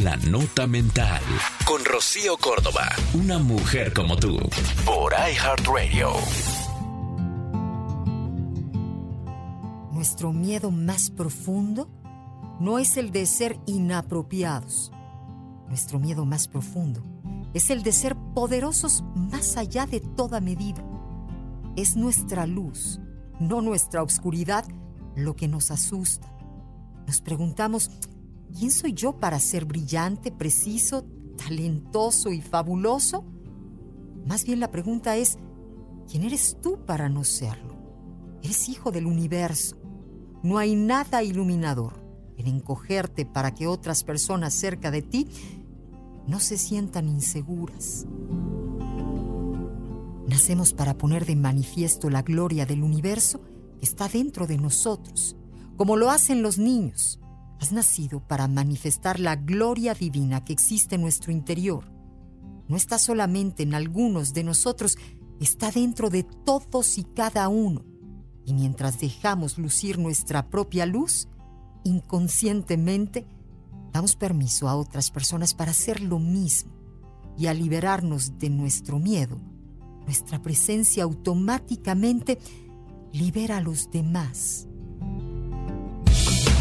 La Nota Mental. Con Rocío Córdoba. Una mujer como tú. Por iHeartRadio. Nuestro miedo más profundo no es el de ser inapropiados. Nuestro miedo más profundo es el de ser poderosos más allá de toda medida. Es nuestra luz, no nuestra oscuridad, lo que nos asusta. Nos preguntamos, ¿quién soy yo para ser brillante, preciso, talentoso y fabuloso? Más bien la pregunta es, ¿quién eres tú para no serlo? Eres hijo del universo. No hay nada iluminador en encogerte para que otras personas cerca de ti no se sientan inseguras. Nacemos para poner de manifiesto la gloria del universo que está dentro de nosotros, como lo hacen los niños. Has nacido para manifestar la gloria divina que existe en nuestro interior. No está solamente en algunos de nosotros, está dentro de todos y cada uno. Y mientras dejamos lucir nuestra propia luz, inconscientemente damos permiso a otras personas para hacer lo mismo y al liberarnos de nuestro miedo, nuestra presencia automáticamente libera a los demás.